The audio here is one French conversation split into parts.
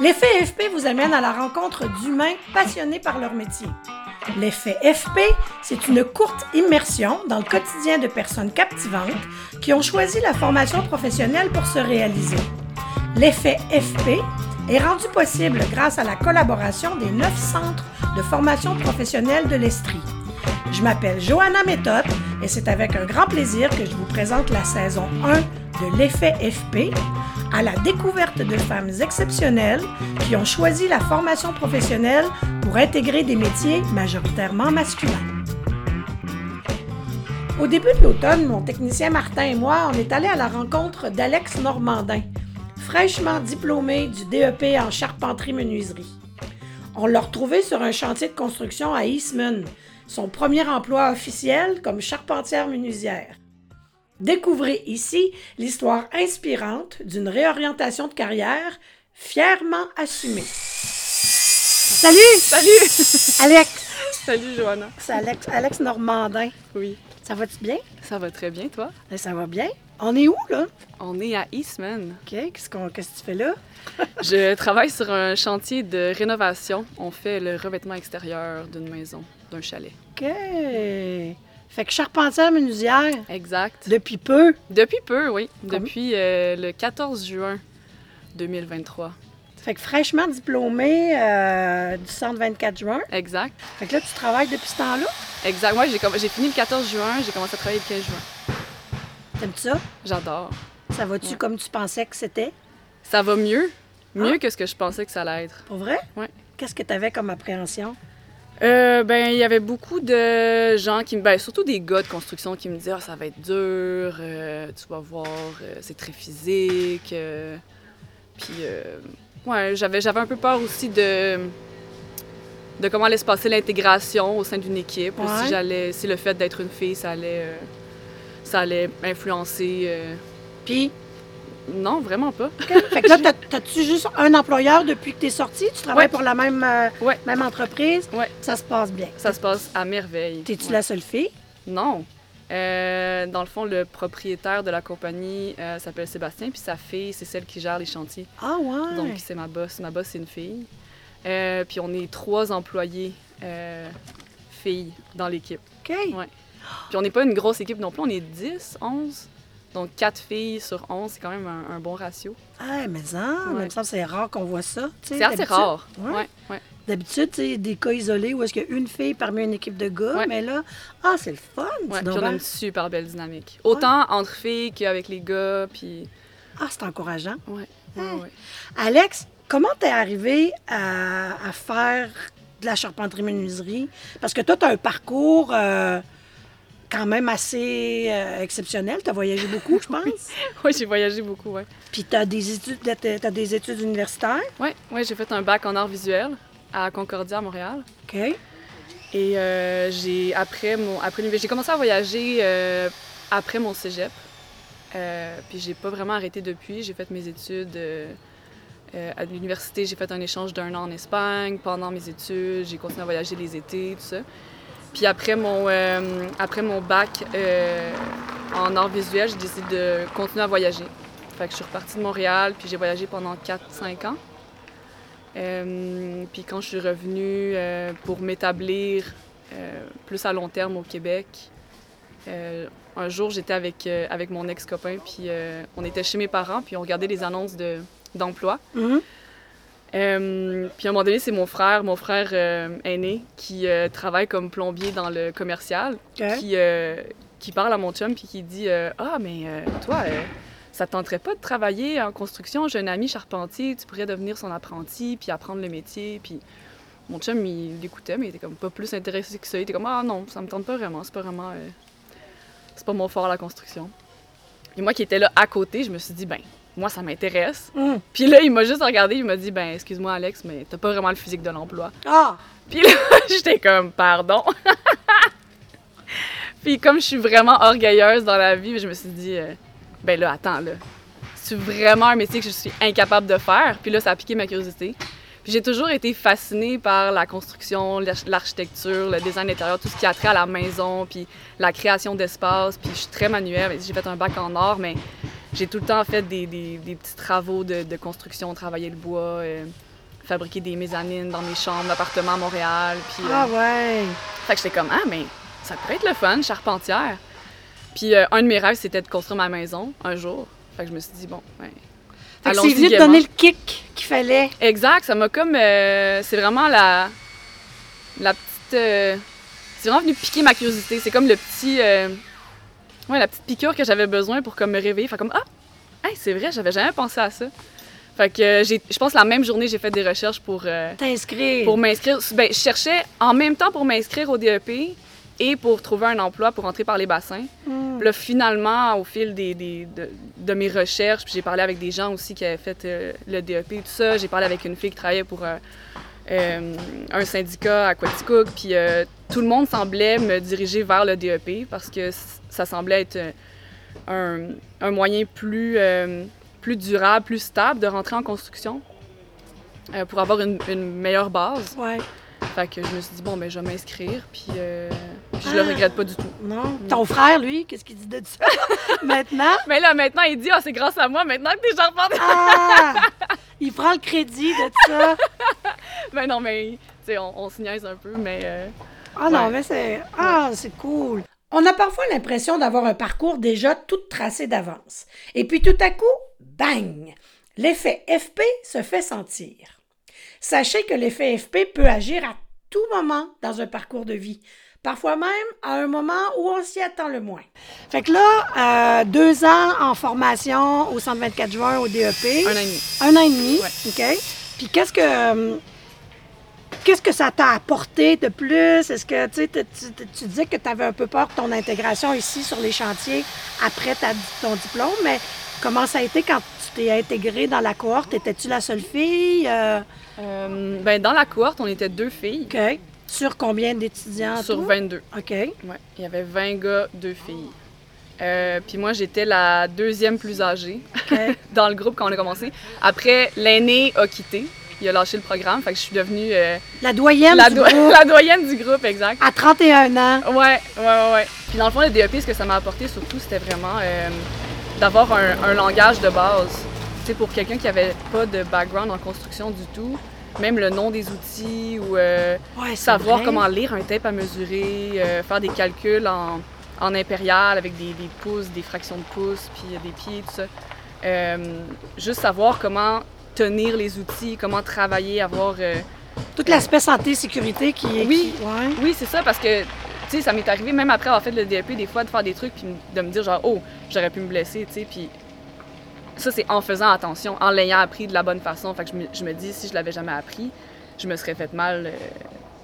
L'effet FP vous amène à la rencontre d'humains passionnés par leur métier. L'effet FP, c'est une courte immersion dans le quotidien de personnes captivantes qui ont choisi la formation professionnelle pour se réaliser. L'effet FP est rendu possible grâce à la collaboration des neuf centres de formation professionnelle de l'Estrie. Je m'appelle Johanna Méthode et c'est avec un grand plaisir que je vous présente la saison 1 de l'effet FP à la découverte de femmes exceptionnelles qui ont choisi la formation professionnelle pour intégrer des métiers majoritairement masculins. Au début de l'automne, mon technicien Martin et moi, on est allés à la rencontre d'Alex Normandin, fraîchement diplômé du DEP en charpenterie-menuiserie. On l'a retrouvé sur un chantier de construction à Eastman, son premier emploi officiel comme charpentière menuisière. Découvrez ici l'histoire inspirante d'une réorientation de carrière fièrement assumée. Salut! Salut! Alex! Salut Johanna. C'est Alex, Alex Normandin. Oui. Ça va-tu bien? Ça va très bien, toi? Ben, Ça va bien. On est où, là? On est à Eastman. OK, qu'est-ce, qu'on, qu'est-ce que tu fais là? Je travaille sur un chantier de rénovation. On fait le revêtement extérieur d'une maison, d'un chalet. OK. Fait que charpentière menuisière, Exact. depuis peu. Depuis peu, oui. Comme- Depuis euh, le 14 juin 2023. Fait que fraîchement diplômé euh, du centre 24 juin. Exact. Fait que là, tu travailles depuis ce temps-là? Exact. Moi, j'ai, fini le 14 juin, j'ai commencé à travailler le 15 juin. T'aimes ça? J'adore. Ça va-tu Ouais. comme tu pensais que c'était? Ça va mieux. Mieux Ah. que ce que je pensais que ça allait être. Pour vrai? Ouais. Qu'est-ce que tu avais comme appréhension? Euh, ben, il y avait beaucoup de gens qui me. Ben, surtout des gars de construction qui me disaient Ah, ça va être dur, euh, tu vas voir, euh, c'est très physique. Puis, euh, ouais, j'avais, j'avais un peu peur aussi de. de comment allait se passer l'intégration au sein d'une équipe. Ouais. Si, j'allais, si le fait d'être une fille, ça allait. ça allait influencer. Puis, Non, vraiment pas. fait que là, t'as- t'as-tu juste un employeur depuis que tu es sorti? Tu travailles Ouais. pour la même, euh, Ouais. même entreprise? Ouais. Ça se passe bien. Ça se passe à merveille. T'es-tu Ouais. la seule fille? Non. Euh, dans le fond, le propriétaire de la compagnie euh, s'appelle Sébastien, puis sa fille, c'est celle qui gère les chantiers. Ah ouais. Donc, c'est ma boss. Ma boss, c'est une fille. Puis on est trois employés filles dans l'équipe. OK. Puis on n'est pas une grosse équipe non plus, on est 10, 11. Donc, quatre filles sur 11, c'est quand même un, un bon ratio. Ah, mais ça, Ouais. semble que c'est rare qu'on voit ça. C'est assez rare. Ouais. Ouais, ouais. D'habitude, tu sais, des cas isolés où est-ce qu'il y a une fille parmi une équipe de gars, Ouais. mais là, ah, c'est le fun. Ouais, c'est puis on a bien- une super belle dynamique. Autant entre filles qu'avec les gars, puis... Ah, c'est encourageant. Ouais, Hein? ouais, ouais. Alex, comment t'es arrivé à, à faire de la charpenterie-menuiserie? Parce que toi, tu as un parcours euh, quand même assez euh, exceptionnel. Tu as voyagé beaucoup, je pense. Ouais, j'ai voyagé beaucoup, ouais. Puis tu as des études, t'as des études universitaires? Ouais, ouais, j'ai fait un bac en arts visuels à Concordia, à Montréal. OK. Et euh, j'ai après mon après j'ai commencé à voyager euh, après mon cégep. Puis j'ai pas vraiment arrêté depuis. J'ai fait mes études à l'université. J'ai fait un échange d'un an en Espagne pendant mes études. J'ai continué à voyager les étés, tout ça. Puis après mon euh, après mon bac euh, en arts visuels, j'ai décidé de continuer à voyager. Fait que je suis repartie de Montréal, puis j'ai voyagé pendant 4-5 ans. Euh, puis quand je suis revenue pour m'établir plus à long terme au Québec, un jour j'étais avec, avec mon ex-copain, puis on était chez mes parents, puis on regardait les annonces de- d'emploi. Mhm. Euh, puis à un moment donné, c'est mon frère, mon frère euh, aîné, qui euh, travaille comme plombier dans le commercial, qui, euh, qui parle à mon chum puis qui dit Ah, mais toi, ça te tenterait pas de travailler en construction? J'ai un ami charpentier, tu pourrais devenir son apprenti puis apprendre le métier. Puis mon chum, il l'écoutait, mais il était comme pas plus intéressé que ça. Il était comme Ah non, ça me tente pas vraiment, c'est pas vraiment. c'est pas mon fort la construction. Et moi qui étais là à côté, je me suis dit Ben, moi ça m'intéresse. Mhm. Puis là, il m'a juste regardé, il m'a dit Ben, excuse-moi, Alex, mais t'as pas vraiment le physique de l'emploi. Ah! Puis là, j'étais comme, pardon. Puis comme je suis vraiment orgueilleuse dans la vie, je me suis dit, euh, ben là, attends, là. C'est vraiment un métier que je suis incapable de faire? Puis là, ça a piqué ma curiosité. Puis j'ai toujours été fascinée par la construction, l'arch- l'architecture, le design intérieur, tout ce qui a trait à la maison, puis la création d'espace. Puis je suis très manuelle. J'ai fait un bac en art, mais j'ai tout le temps fait des, des- des petits travaux de, de construction, travailler le bois. euh, fabriquer des mezzanines dans mes chambres d'appartement à Montréal. Puis, euh, Ah ouais. Fait que j'étais comme, ah, mais ça pourrait être le fun, charpentière. Puis euh, un de mes rêves, c'était de construire ma maison un jour. Fait que je me suis dit, bon, ben, Fait que c'est venu te donner le kick qu'il fallait. Exact, ça m'a comme. euh, c'est vraiment la. La petite. euh, c'est vraiment venu piquer ma curiosité. C'est comme le petit. euh, ouais, la petite piqûre que j'avais besoin pour comme me réveiller. Fait comme, ah, hey, c'est vrai, j'avais jamais pensé à ça. Fait que euh, j'ai, je pense que la même journée, j'ai fait des recherches pour, euh, T'inscrire. pour m'inscrire. Ben, je cherchais en même temps pour m'inscrire au DEP et pour trouver un emploi pour entrer par les bassins. Puis là, finalement, au fil des, des- de, de mes recherches, puis j'ai parlé avec des gens aussi qui avaient fait euh, le DEP et tout ça. J'ai parlé avec une fille qui travaillait pour euh, euh, un syndicat à Quaticook. Puis euh, tout le monde semblait me diriger vers le DEP parce que ça semblait être euh, un, un moyen plus, euh, plus durable, plus stable de rentrer en construction pour avoir une, une meilleure base. Ouais. Fait que je me suis dit, bon, ben, je vais m'inscrire, puis, euh, je le Ah. regrette pas du tout. Non. Ton frère, lui, qu'est-ce qu'il dit de ça? Maintenant? Mais là, maintenant, il dit, ah, c'est grâce à moi, maintenant que t'es charpentière. Ah! Il prend le crédit de ça. Ben non, mais, tu sais, on, on se niaise un peu, mais. euh, Ah non, mais c'est. Ah, c'est cool. On a parfois l'impression d'avoir un parcours déjà tout tracé d'avance. Et puis tout à coup, bang! L'effet FP se fait sentir. Sachez que l'effet FP peut agir à tout moment dans un parcours de vie. Parfois même à un moment où on s'y attend le moins. Fait que là, euh, deux ans en formation au 124 juin au DEP. un an et demi. Un an et demi, Ouais. OK? Puis qu'est-ce que euh, qu'est-ce que ça t'a apporté de plus? Est-ce que tu tu, disais que tu avais un peu peur de ton intégration ici sur les chantiers après ta- ton diplôme, mais comment ça a été quand tu t'es intégrée dans la cohorte? Étais-tu la seule fille? Euh, Euh, ben, dans la cohorte, on était deux filles OK. Sur combien d'étudiants? sur tout? 22. OK. Ouais, il y avait 20 gars, deux filles. Euh, puis moi, j'étais la deuxième plus âgée dans le groupe quand on a commencé. Après, l'aîné a quitté. Il a lâché le programme, fait que je suis devenue euh, La doyenne la, du do- groupe la doyenne du groupe, exact. à 31 ans. Ouais, ouais, ouais, ouais. Puis dans le fond, le DEP, ce que ça m'a apporté surtout, c'était vraiment euh, d'avoir un, un langage de base. Tu sais, pour quelqu'un qui avait pas de background en construction du tout, même le nom des outils ou euh, Ouais, savoir vrai. comment lire un tape à mesurer, faire des calculs en, en impérial avec des, des pouces, des fractions de pouces, puis des pieds, tout ça. Juste savoir comment tenir les outils, comment travailler, avoir... euh, Tout l'aspect santé-sécurité qui est. Oui. qui- ouais. Oui, c'est ça, parce que, tu sais, ça m'est arrivé, même après avoir fait le DEP, des fois, de faire des trucs, puis de me dire, genre, oh, j'aurais pu me blesser, tu sais, puis ça, c'est en faisant attention, en l'ayant appris de la bonne façon. Fait que je me, je me dis, si je l'avais jamais appris, je me serais fait mal euh,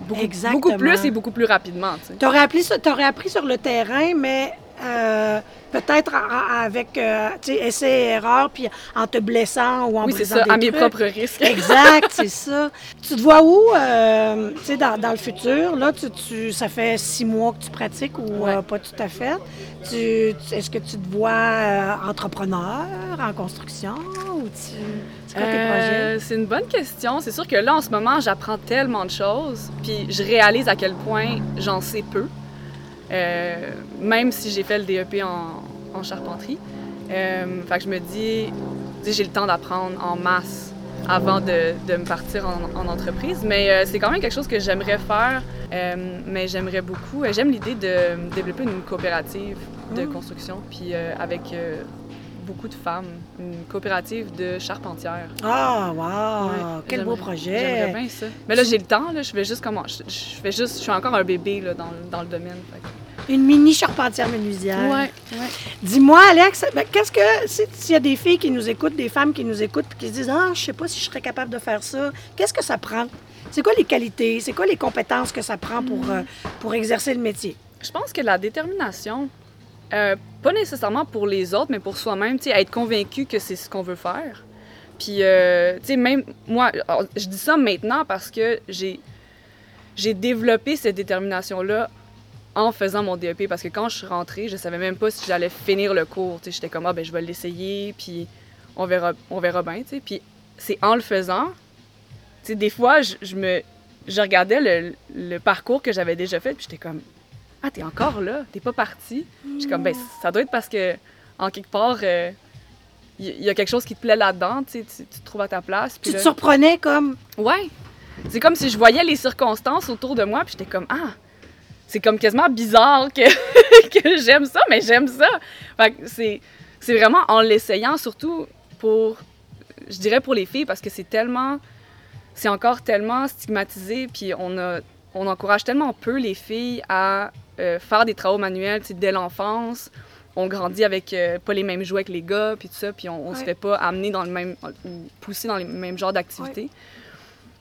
beaucoup, beaucoup plus et beaucoup plus rapidement, tu sais. T'aurais appris, t'aurais appris sur le terrain, mais euh, peut-être avec euh, tu sais, essai et erreur, puis en te blessant ou en Oui, c'est brisant ça, des à mes propres risques. Exact, c'est ça. Tu te vois où, euh, tu sais, dans, dans le futur? Là, tu, tu- ça fait six mois que tu pratiques ou Ouais. euh, pas tout à fait. Tu, tu- est-ce que tu te vois entrepreneur en construction ou tu... C'est quoi tes projets? C'est une bonne question. C'est sûr que là, en ce moment, j'apprends tellement de choses, puis je réalise à quel point j'en sais peu, Euh, même si j'ai fait le DEP en, en charpenterie. Euh, fait que je me dis, j'ai le temps d'apprendre en masse avant de, de me partir en, en entreprise. Mais euh, c'est quand même quelque chose que j'aimerais faire, euh, mais j'aimerais beaucoup. J'aime l'idée de développer une coopérative de Mm. construction, puis avec beaucoup de femmes, une coopérative de charpentières. Ah, wow! Ouais, Quel beau projet! J'aimerais bien ça. Mais là, j'ai le temps, là, je fais juste comment. Je, je fais juste. Je suis encore un bébé là, dans, le- dans le domaine. fait Une mini charpentière menuisière. ouais. Dis-moi, Alex, ben, qu'est-ce que. si- S'il y a des filles qui nous écoutent, des femmes qui nous écoutent, qui se disent Ah, je sais pas si je serais capable de faire ça, qu'est-ce que ça prend? C'est quoi les qualités? C'est quoi les compétences que ça prend pour, euh, pour exercer le métier? Je pense que la détermination, euh, pas nécessairement pour les autres, mais pour soi-même, tu sais, être convaincu que c'est ce qu'on veut faire. Puis, euh, tu sais, même moi, je dis ça maintenant parce que j'ai, j'ai développé cette détermination-là en faisant mon DEP. Parce que quand je suis rentrée, je savais même pas si j'allais finir le cours. Tu sais, j'étais comme, ah, ben, je vais l'essayer, puis on verra, on verra bien, tu sais. Puis, c'est en le faisant, tu sais, des fois, je, me, je regardais le parcours que j'avais déjà fait, puis j'étais comme, ah, t'es encore là, t'es pas parti? J'étais comme, ben, ça doit être parce que, en quelque part, euh, il y a quelque chose qui te plaît là-dedans, tu, tu, te trouves à ta place. Tu te surprenais comme. Ouais. C'est comme si je voyais les circonstances autour de moi, puis j'étais comme ah, c'est comme quasiment bizarre que, que j'aime ça, mais j'aime ça. Fait que c'est c'est vraiment en l'essayant, surtout pour, je dirais pour les filles, parce que c'est tellement, c'est encore tellement stigmatisé, puis on a, on encourage tellement peu les filles à euh, faire des travaux manuels, dès l'enfance. On grandit avec euh, pas les mêmes jouets que les gars, puis tout ça, puis on, on se fait pas amener dans le même, ou pousser dans les mêmes genres d'activités.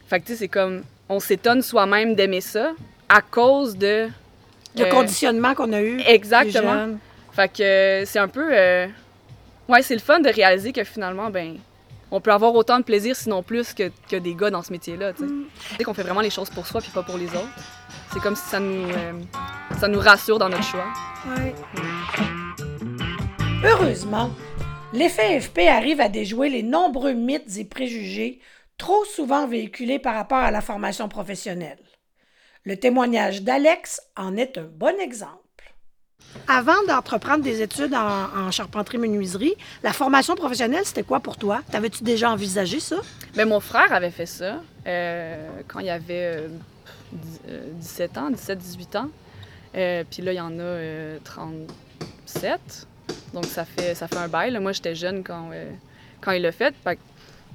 Fait que tu sais, c'est comme, on s'étonne soi-même d'aimer ça à cause de. Le euh, conditionnement qu'on a eu. Exactement. Fait que c'est un peu. Ouais, c'est le fun de réaliser que finalement, ben, on peut avoir autant de plaisir, sinon plus, que, que des gars dans ce métier-là. Tu sais Mm. Qu'on fait vraiment les choses pour soi puis pas pour les autres. C'est comme si ça nous, euh, ça nous rassure dans notre choix. Ouais. Heureusement, l'effet FP arrive à déjouer les nombreux mythes et préjugés trop souvent véhiculés par rapport à la formation professionnelle. Le témoignage d'Alex en est un bon exemple. Avant d'entreprendre des études en, en charpenterie-menuiserie, la formation professionnelle, c'était quoi pour toi? T'avais-tu déjà envisagé ça? Ben, mon frère avait fait ça euh, quand il avait euh, dix- euh, 17 ans, 17-18 ans. Euh, Puis là, il y en a euh, 37. Donc, ça fait, ça fait un bail. là. Moi, j'étais jeune quand, euh, quand il l'a fait.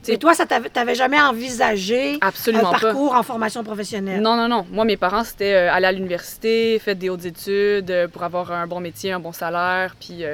Et toi, ça t'avait, t'avais jamais envisagé un absolument pas. parcours en formation professionnelle? Non, non, non. Moi, mes parents, c'était euh, aller à l'université, faire des hautes études euh, pour avoir un bon métier, un bon salaire, puis...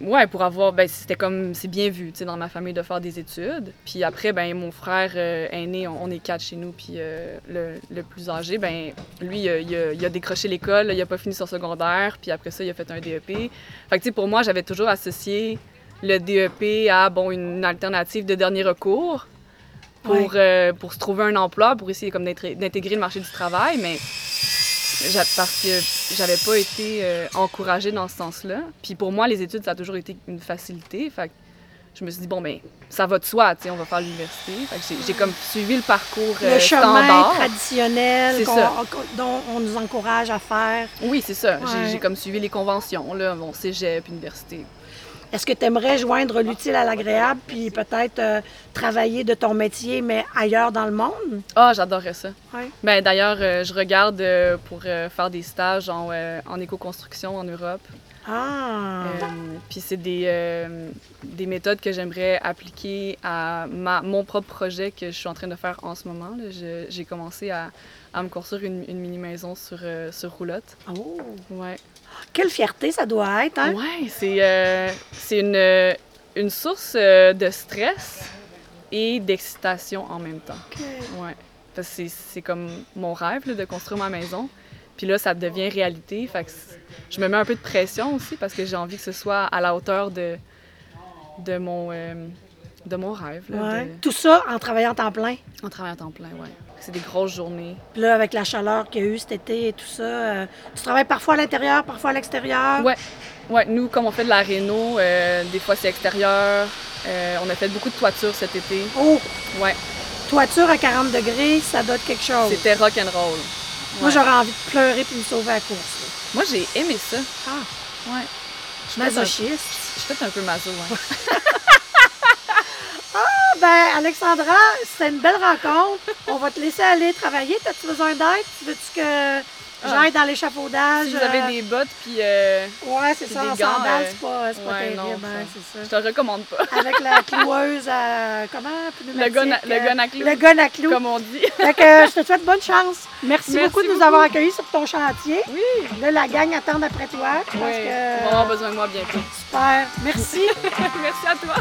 Ouais, pour avoir... Ben, c'était comme... C'est bien vu, tu sais, dans ma famille de faire des études. Puis après, ben mon frère euh, aîné, on, on est quatre chez nous, puis euh, le, le plus âgé, ben lui, euh, il, a, il a décroché l'école, il a pas fini son secondaire, puis après ça, il a fait un DEP. Fait que, tu sais, pour moi, j'avais toujours associé le DEP à, bon, une alternative de dernier recours pour, Ouais. pour se trouver un emploi, pour essayer comme d'intégrer le marché du travail, mais parce que j'avais pas été euh, encouragée dans ce sens-là. Puis pour moi, les études, ça a toujours été une facilité. Fait que je me suis dit, bon, ben ça va de soi, tu sais, on va faire l'université. Fait que j'ai- comme suivi le parcours euh, le chemin standard. traditionnel qu'on- ça. dont on nous encourage à faire. Oui, c'est ça. J'ai- Ouais. J'ai comme suivi les conventions, là, bon, cégep, université. Est-ce que tu aimerais joindre l'utile à l'agréable puis peut-être euh, travailler de ton métier, mais ailleurs dans le monde? Ah, j'adorerais ça. Ouais. Ben, D'ailleurs, euh, je regarde euh, pour faire des stages en, en éco-construction en Europe. Ah! Puis c'est des, des méthodes que j'aimerais appliquer à ma, mon propre projet que je suis en train de faire en ce moment. J'ai commencé à, à me construire une, une mini-maison sur, sur roulotte. Oh! Ouais, Quelle fierté ça doit être, hein? c'est euh, c'est une, euh, une source euh, de stress et d'excitation en même temps. Ok. Ouais. Parce que c'est- c'est comme mon rêve là, de construire ma maison. Puis là, ça devient réalité. Fait que c'est- je me mets un peu de pression aussi parce que j'ai envie que ce soit à la hauteur de, de, mon, euh, de mon rêve. Là, Ouais. de- Tout ça en travaillant temps plein. en travaillant temps plein, ouais. C'est des grosses journées. Puis là, avec la chaleur qu'il y a eu cet été et tout ça, euh, tu travailles parfois à l'intérieur, parfois à l'extérieur? Ouais. Ouais, nous, comme on fait de la réno, euh, des fois c'est extérieur. Euh, on a fait beaucoup de toiture cet été. Oh! Ouais, Toiture à 40 degrés, ça doit être quelque chose. c'était rock and roll. Moi, j'aurais envie de pleurer puis me sauver à la course. Moi, j'ai aimé ça. là. Ah! Ouais. Je suis un- Masochiste. je suis peut-être un peu maso, ouais. Ah, ben, Alexandra, c'était une belle rencontre. On va te laisser aller travailler. T'as-tu besoin d'aide? Veux-tu que j'aille dans l'échafaudage? Si vous avez euh, des bottes, puis euh, Ouais, c'est ça, des en sandales, euh, c'est pas, c'est pas ouais, terrible, non, hein, ça- c'est je ça. te le recommande pas. Avec la cloueuse à... Comment? Le gun à- le euh, gun à clous. Le gun à clous. Comme on dit. Fait que euh, je te souhaite bonne chance. Merci, Merci beaucoup de nous avoir accueillis sur ton chantier. Oui. Là, la gang attend après toi. Je pense Oui, que... on va avoir besoin de moi bientôt. Super. Merci. Merci à toi.